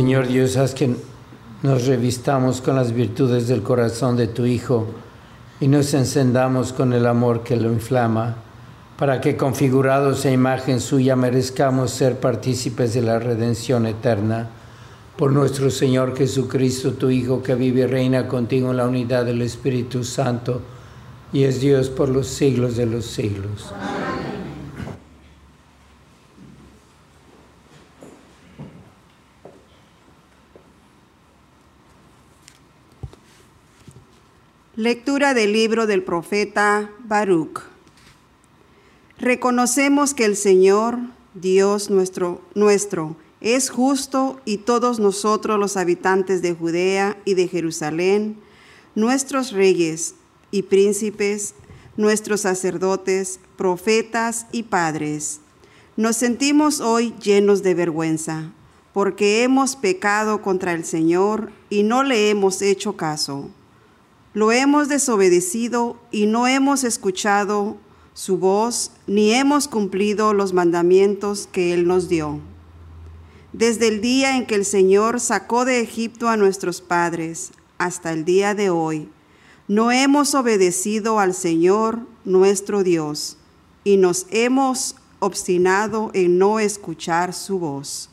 Señor Dios, haz que nos revistamos con las virtudes del corazón de tu Hijo y nos encendamos con el amor que lo inflama, para que configurados a imagen suya merezcamos ser partícipes de la redención eterna. Por nuestro Señor Jesucristo, tu Hijo, que vive y reina contigo en la unidad del Espíritu Santo, y es Dios por los siglos de los siglos. Lectura del libro del profeta Baruch. Reconocemos que el Señor, Dios nuestro, nuestro, es justo y todos nosotros los habitantes de Judea y de Jerusalén, nuestros reyes y príncipes, nuestros sacerdotes, profetas y padres, nos sentimos hoy llenos de vergüenza, porque hemos pecado contra el Señor y no le hemos hecho caso. Lo hemos desobedecido y no hemos escuchado su voz, ni hemos cumplido los mandamientos que Él nos dio. Desde el día en que el Señor sacó de Egipto a nuestros padres hasta el día de hoy, no hemos obedecido al Señor nuestro Dios y nos hemos obstinado en no escuchar su voz.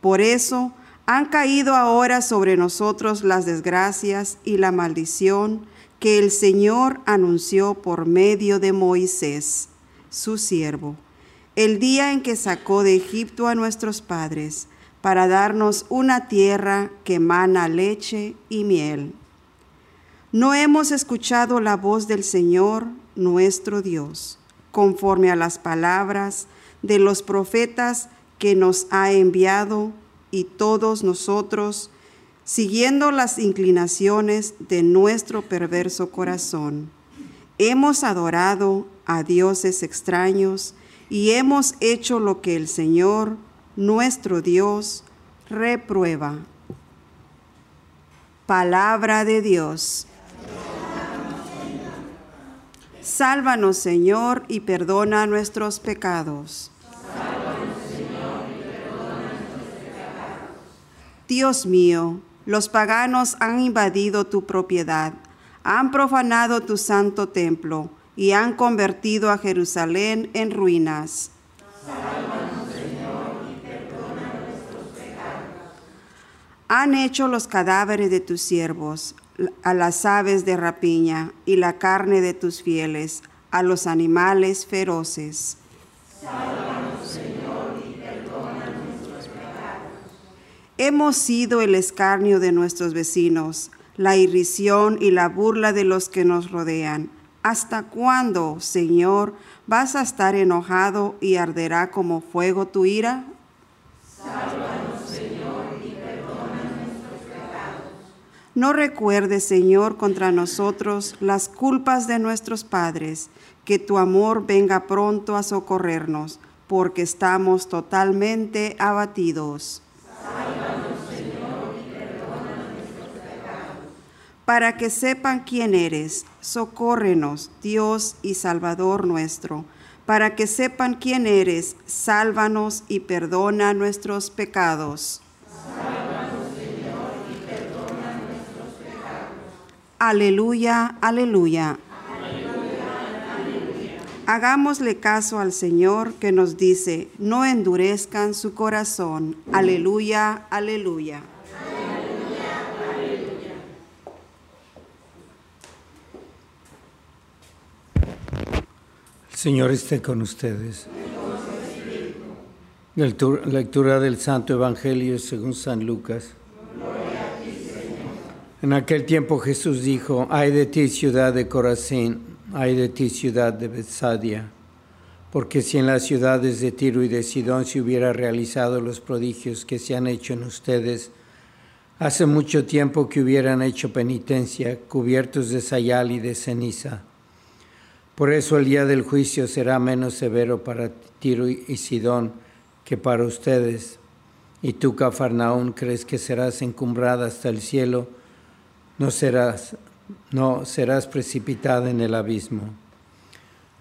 Por eso, han caído ahora sobre nosotros las desgracias y la maldición que el Señor anunció por medio de Moisés, su siervo, el día en que sacó de Egipto a nuestros padres para darnos una tierra que mana leche y miel. No hemos escuchado la voz del Señor nuestro Dios, conforme a las palabras de los profetas que nos ha enviado y todos nosotros, siguiendo las inclinaciones de nuestro perverso corazón, hemos adorado a dioses extraños y hemos hecho lo que el Señor, nuestro Dios, reprueba. Palabra de Dios. Sálvanos, Señor, y perdona nuestros pecados. Dios mío, los paganos han invadido tu propiedad, han profanado tu santo templo y han convertido a Jerusalén en ruinas. Han hecho los cadáveres de tus siervos, a las aves de rapiña y la carne de tus fieles, a los animales feroces. Hemos sido el escarnio de nuestros vecinos, la irrisión y la burla de los que nos rodean. ¿Hasta cuándo, Señor, vas a estar enojado y arderá como fuego tu ira? No recuerdes, Señor, contra nosotros las culpas de nuestros padres, que tu amor venga pronto a socorrernos, porque estamos totalmente abatidos. Para que sepan quién eres, socórrenos, Dios y Salvador nuestro. Para que sepan quién eres, sálvanos y perdona nuestros pecados. Aleluya, aleluya. Hagámosle caso al Señor que nos dice, no endurezcan su corazón. Aleluya, aleluya. El Señor esté con ustedes. Lectura del Santo Evangelio según San Lucas. En aquel tiempo Jesús dijo, ay de ti ciudad de Corazín, ay de ti ciudad de Bethsadia, porque si en las ciudades de Tiro y de Sidón se hubiera realizado los prodigios que se han hecho en ustedes, hace mucho tiempo que hubieran hecho penitencia, cubiertos de sayal y de ceniza. Por eso el día del juicio será menos severo para Tiro y Sidón que para ustedes. Y tú, Cafarnaún, crees que serás encumbrada hasta el cielo, no serás, no serás precipitada en el abismo.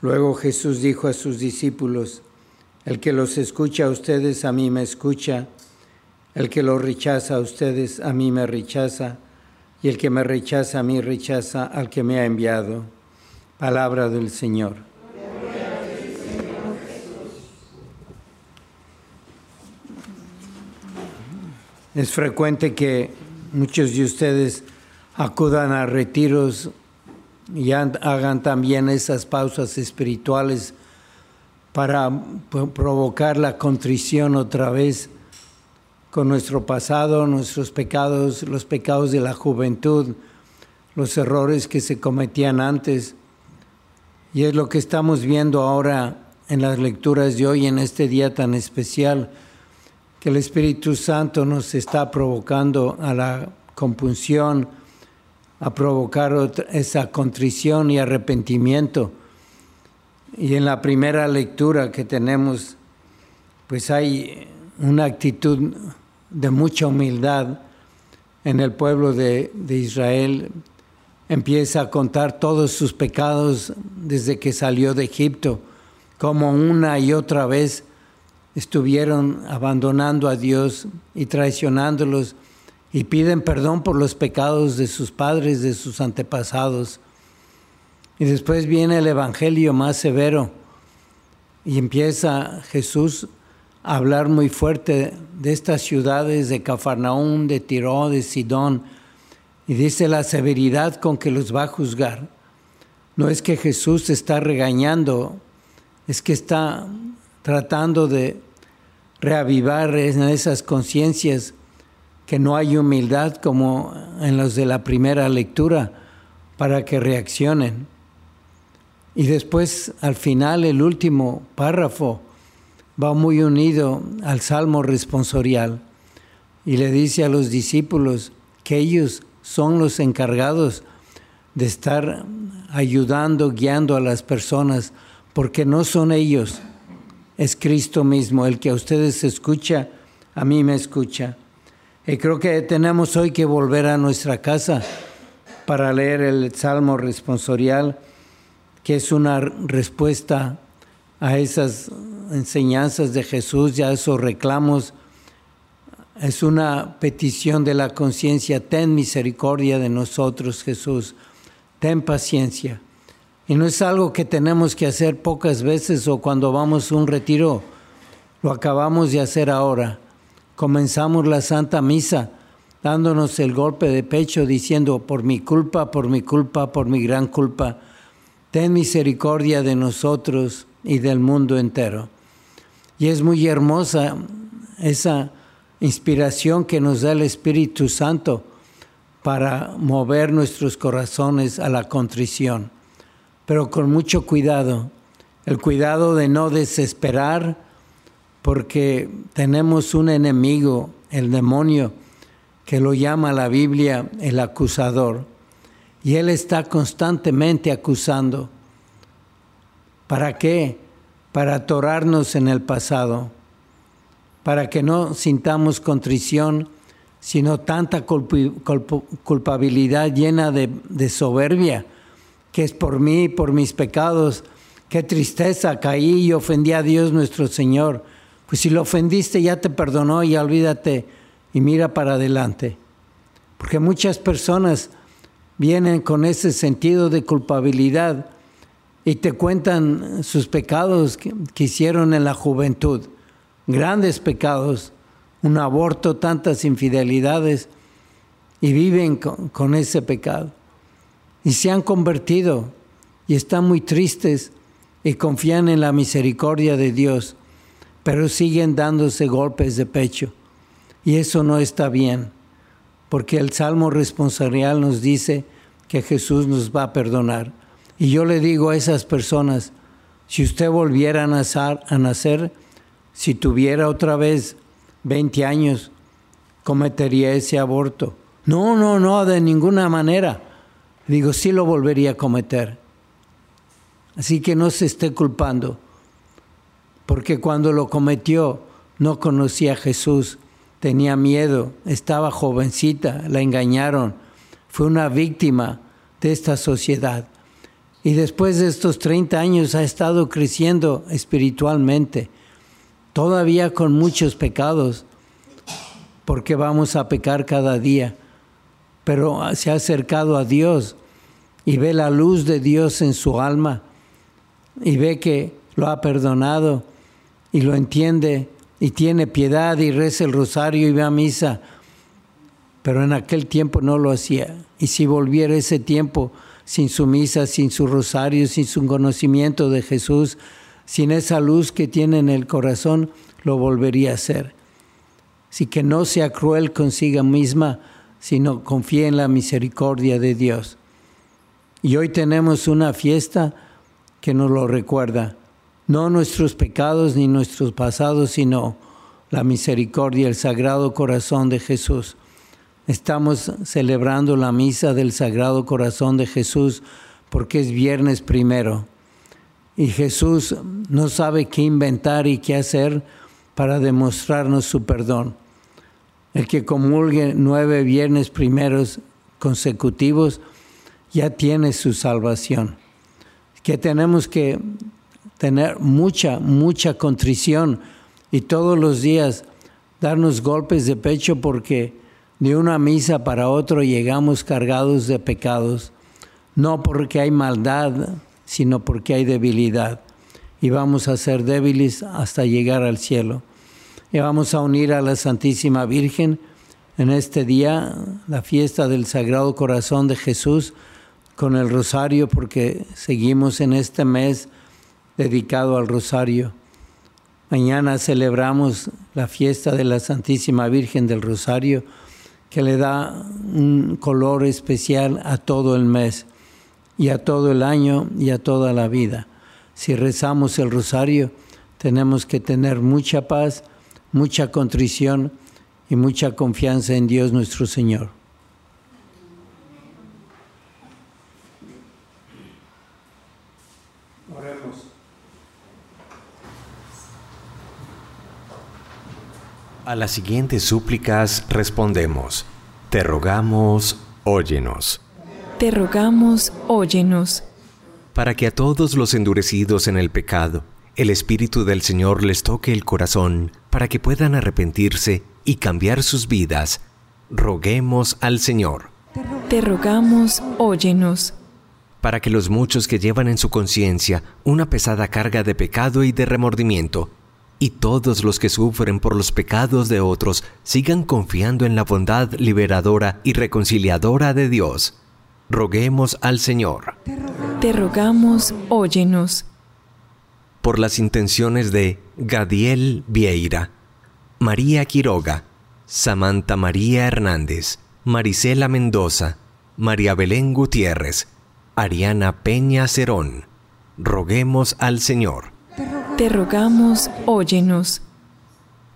Luego Jesús dijo a sus discípulos, el que los escucha a ustedes, a mí me escucha, el que los rechaza a ustedes, a mí me rechaza, y el que me rechaza a mí rechaza al que me ha enviado. Palabra del Señor. Es frecuente que muchos de ustedes acudan a retiros y hagan también esas pausas espirituales para provocar la contrición otra vez con nuestro pasado, nuestros pecados, los pecados de la juventud, los errores que se cometían antes. Y es lo que estamos viendo ahora en las lecturas de hoy, en este día tan especial, que el Espíritu Santo nos está provocando a la compunción, a provocar esa contrición y arrepentimiento. Y en la primera lectura que tenemos, pues hay una actitud de mucha humildad en el pueblo de, de, Israel. Empieza a contar todos sus pecados desde que salió de Egipto, como una y otra vez estuvieron abandonando a Dios y traicionándolos y piden perdón por los pecados de sus padres, de sus antepasados. Y después viene el Evangelio más severo y empieza Jesús a hablar muy fuerte de estas ciudades de Cafarnaún, de Tiro, de Sidón, y dice la severidad con que los va a juzgar. No es que Jesús está regañando, es que está tratando de reavivar en esas conciencias que no hay humildad como en los de la primera lectura para que reaccionen. Y después, al final, el último párrafo va muy unido al salmo responsorial. y le dice a los discípulos que ellos son los encargados de estar ayudando, guiando a las personas, porque no son ellos, es Cristo mismo, el que a ustedes escucha, a mí me escucha. Y creo que tenemos hoy que volver a nuestra casa para leer el Salmo responsorial, que es una respuesta a esas enseñanzas de Jesús y a esos reclamos. Es una petición de la conciencia, ten misericordia de nosotros, Jesús, ten paciencia. Y no es algo que tenemos que hacer pocas veces o cuando vamos a un retiro, lo acabamos de hacer ahora. Comenzamos la Santa Misa dándonos el golpe de pecho diciendo, por mi culpa, por mi culpa, por mi gran culpa, ten misericordia de nosotros y del mundo entero. Y es muy hermosa esa inspiración que nos da el Espíritu Santo para mover nuestros corazones a la contrición, pero con mucho cuidado, el cuidado de no desesperar, porque tenemos un enemigo, el demonio, que lo llama la Biblia el acusador, y él está constantemente acusando. ¿Para qué? Para atorarnos en el pasado, para que no sintamos contrición, sino tanta culpabilidad llena de, de, soberbia, que es por mí, por mis pecados. Qué tristeza, caí y ofendí a Dios nuestro Señor. Pues si lo ofendiste, ya te perdonó, ya olvídate y mira para adelante. Porque muchas personas vienen con ese sentido de culpabilidad y te cuentan sus pecados que, hicieron en la juventud, grandes pecados, un aborto, tantas infidelidades, y viven con, ese pecado. Y se han convertido y están muy tristes y confían en la misericordia de Dios, pero siguen dándose golpes de pecho. Y eso no está bien, porque el Salmo responsorial nos dice que Jesús nos va a perdonar. Y yo le digo a esas personas, si usted volviera a nacer, a nacer si tuviera otra vez 20 años, cometería ese aborto. No, no, no, de ninguna manera. Digo, sí lo volvería a cometer. Así que no se esté culpando, porque cuando lo cometió no conocía a Jesús, tenía miedo, estaba jovencita, la engañaron, fue una víctima de esta sociedad. Y después de estos 30 años ha estado creciendo espiritualmente todavía con muchos pecados, porque vamos a pecar cada día, pero se ha acercado a Dios y ve la luz de Dios en su alma y ve que lo ha perdonado y lo entiende y tiene piedad y reza el rosario y ve a misa, pero en aquel tiempo no lo hacía. Y si volviera ese tiempo sin su misa, sin su rosario, sin su conocimiento de Jesús, sin esa luz que tiene en el corazón, lo volvería a hacer. Así que no sea cruel consigo misma, sino confíe en la misericordia de Dios. Y hoy tenemos una fiesta que nos lo recuerda. No nuestros pecados ni nuestros pasados, sino la misericordia, el sagrado corazón de Jesús. Estamos celebrando la misa del Sagrado Corazón de Jesús porque es viernes primero y Jesús no sabe qué inventar y qué hacer para demostrarnos su perdón. El que comulgue nueve viernes primeros consecutivos ya tiene su salvación. Que tenemos que tener mucha, mucha contrición y todos los días darnos golpes de pecho porque de una misa para otro llegamos cargados de pecados, no porque hay maldad, sino porque hay debilidad. Y vamos a ser débiles hasta llegar al cielo. Y vamos a unir a la Santísima Virgen en este día, la fiesta del Sagrado Corazón de Jesús, con el rosario, porque seguimos en este mes dedicado al rosario. Mañana celebramos la fiesta de la Santísima Virgen del Rosario, que le da un color especial a todo el mes y a todo el año y a toda la vida. Si rezamos el rosario, tenemos que tener mucha paz, mucha contrición y mucha confianza en Dios nuestro Señor. A las siguientes súplicas respondemos, te rogamos, óyenos, Te rogamos, óyenos, para que a todos los endurecidos en el pecado, el Espíritu del Señor les toque el corazón, para que puedan arrepentirse y cambiar sus vidas. Roguemos al Señor, te rogamos, óyenos, para que los muchos que llevan en su conciencia una pesada carga de pecado y de remordimiento, y todos los que sufren por los pecados de otros sigan confiando en la bondad liberadora y reconciliadora de Dios. Roguemos al Señor te rogamos, óyenos, por las intenciones de Gadiel Vieira, María Quiroga, Samantha María Hernández, Marisela Mendoza, María Belén Gutiérrez, Ariana Peña Cerón. Roguemos al Señor te rogamos, óyenos,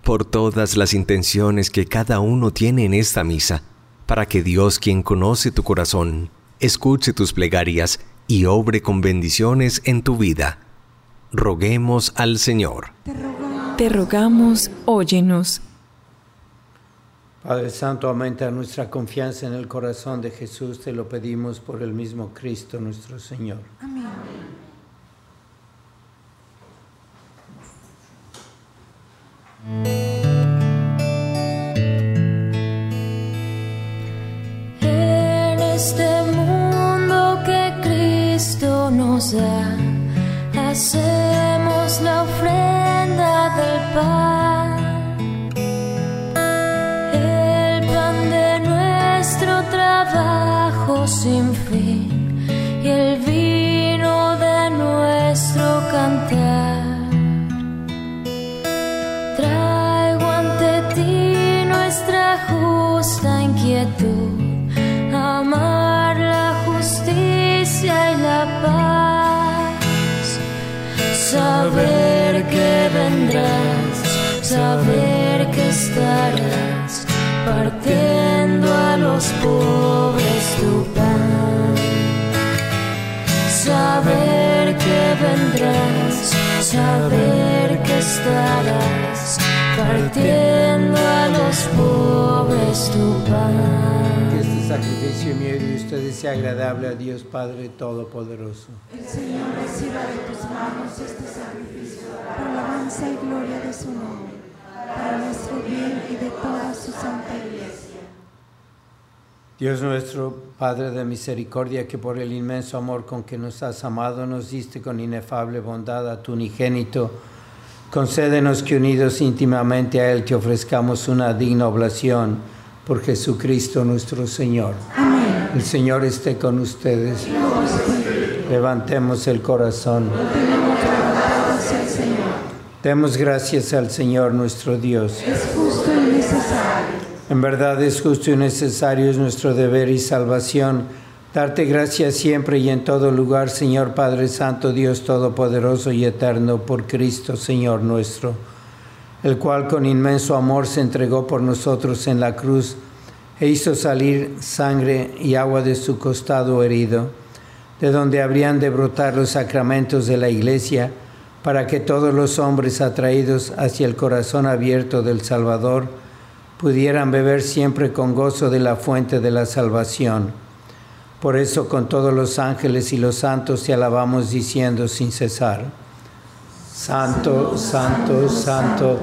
por todas las intenciones que cada uno tiene en esta misa, para que Dios, quien conoce tu corazón, escuche tus plegarias y obre con bendiciones en tu vida. Roguemos al Señor. te rogamos, óyenos, Padre Santo, aumenta nuestra confianza en el corazón de Jesús, te lo pedimos por el mismo Cristo nuestro Señor. En saber que estarás partiendo a los pobres tu pan saber que vendrás, saber que estarás partiendo a los pobres tu Que pan. este sacrificio mío y de ustedes sea agradable a Dios Padre Todopoderoso. por la alabanza y gloria de su nombre, para nuestro bien y de toda su santa iglesia. Dios nuestro, Padre de misericordia, que por el inmenso amor con que nos has amado, nos diste con inefable bondad a tu unigénito, concédenos que unidos íntimamente a Él te ofrezcamos una digna oblación por Jesucristo nuestro Señor. Amén. El Señor esté con ustedes. Levantemos el corazón. Demos gracias al Señor nuestro Dios. Es justo y necesario. En verdad es justo y necesario, es nuestro deber y salvación. Darte gracias siempre y en todo lugar, Señor Padre Santo, Dios Todopoderoso y Eterno, por Cristo, Señor nuestro, el cual con inmenso amor se entregó por nosotros en la cruz e hizo salir sangre y agua de su costado herido, de donde habrían de brotar los sacramentos de la Iglesia, para que todos los hombres atraídos hacia el corazón abierto del Salvador, pudieran beber siempre con gozo de la fuente de la salvación. Por eso con todos los ángeles y los santos te alabamos diciendo sin cesar, Santo, Santo, Santo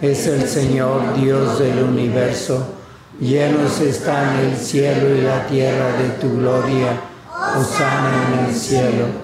es el Señor Dios del universo, llenos están el cielo y la tierra de tu gloria, Osana en el cielo,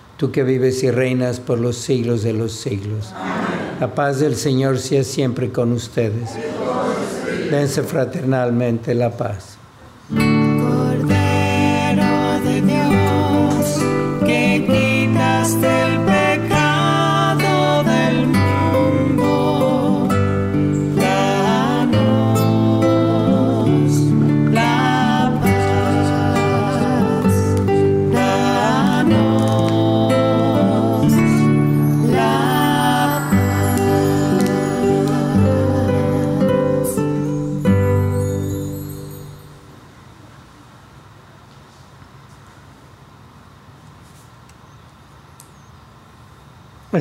tú que vives y reinas por los siglos de los siglos. La paz del Señor sea siempre con ustedes. Dense fraternalmente la paz.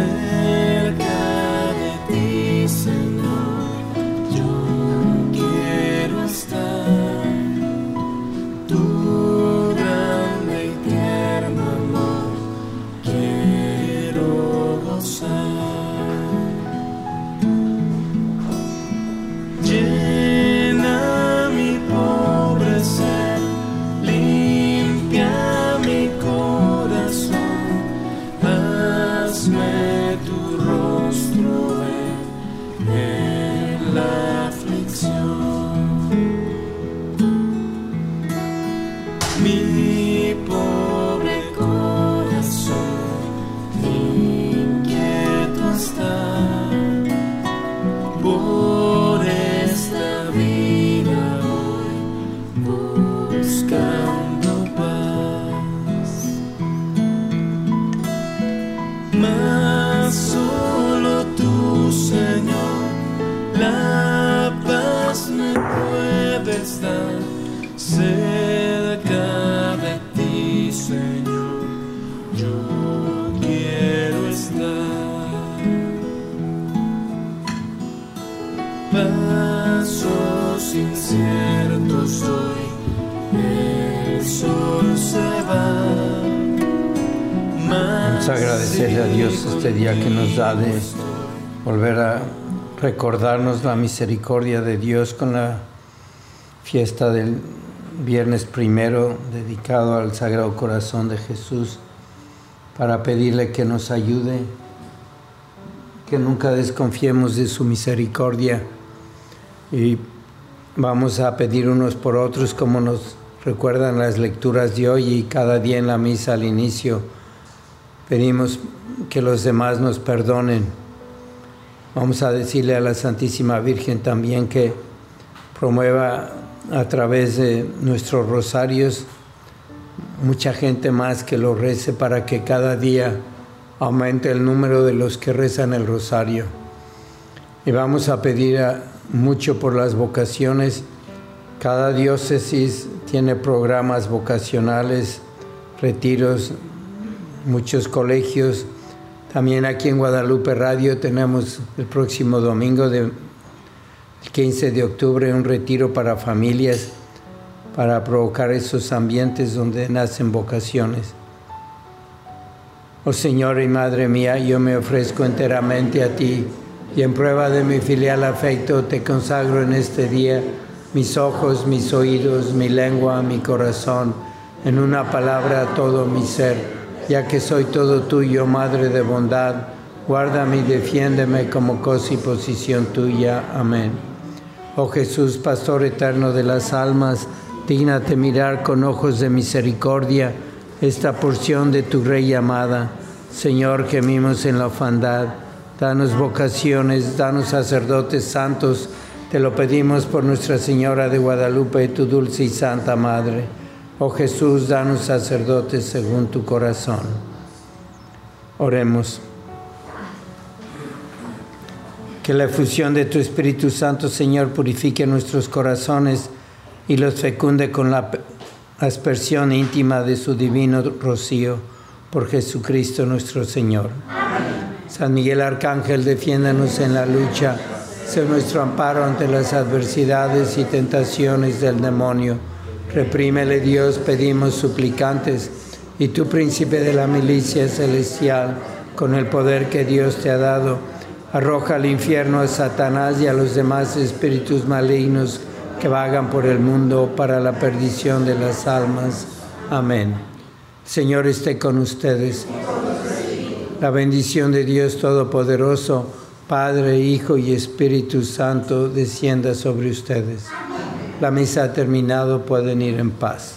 say agradecerle a Dios este día que nos da de volver a recordarnos la misericordia de Dios con la fiesta del viernes primero dedicado al Sagrado Corazón de Jesús para pedirle que nos ayude, que nunca desconfiemos de su misericordia. Y vamos a pedir unos por otros como nos recuerdan las lecturas de hoy y cada día en la misa al inicio pedimos que los demás nos perdonen. Vamos a decirle a la Santísima Virgen también que promueva a través de nuestros rosarios mucha gente más que lo rece para que cada día aumente el número de los que rezan el rosario. Y vamos a pedir mucho por las vocaciones. Cada diócesis tiene programas vocacionales, retiros, muchos colegios. También aquí en Guadalupe Radio tenemos el próximo domingo de el 15 de octubre un retiro para familias para provocar esos ambientes donde nacen vocaciones. Oh Señor y Madre mía, yo me ofrezco enteramente a ti y en prueba de mi filial afecto te consagro en este día mis ojos, mis oídos, mi lengua, mi corazón, en una palabra todo mi ser, ya que soy todo tuyo, Madre de bondad, guárdame y defiéndeme como cosa y posición tuya. Amén. Oh Jesús, Pastor eterno de las almas, dígnate mirar con ojos de misericordia esta porción de tu Rey amada. Señor, gemimos en la orfandad. Danos vocaciones, danos sacerdotes santos. Te lo pedimos por Nuestra Señora de Guadalupe, tu dulce y santa Madre. Oh Jesús, danos sacerdotes según tu corazón. Oremos. Que la efusión de tu Espíritu Santo, Señor, purifique nuestros corazones y los fecunde con la aspersión íntima de su divino rocío. Por Jesucristo nuestro Señor. San Miguel Arcángel, defiéndanos en la lucha. Sé nuestro amparo ante las adversidades y tentaciones del demonio. Reprímele Dios, pedimos suplicantes. Y tú, príncipe de la milicia celestial, con el poder que Dios te ha dado, arroja al infierno a Satanás y a los demás espíritus malignos que vagan por el mundo para la perdición de las almas. Amén. Señor esté con ustedes. La bendición de Dios Todopoderoso, Padre, Hijo y Espíritu Santo, descienda sobre ustedes. La misa ha terminado, pueden ir en paz.